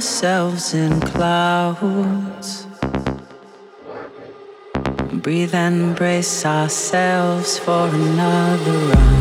ourselves in clouds. Breathe and brace ourselves for another round.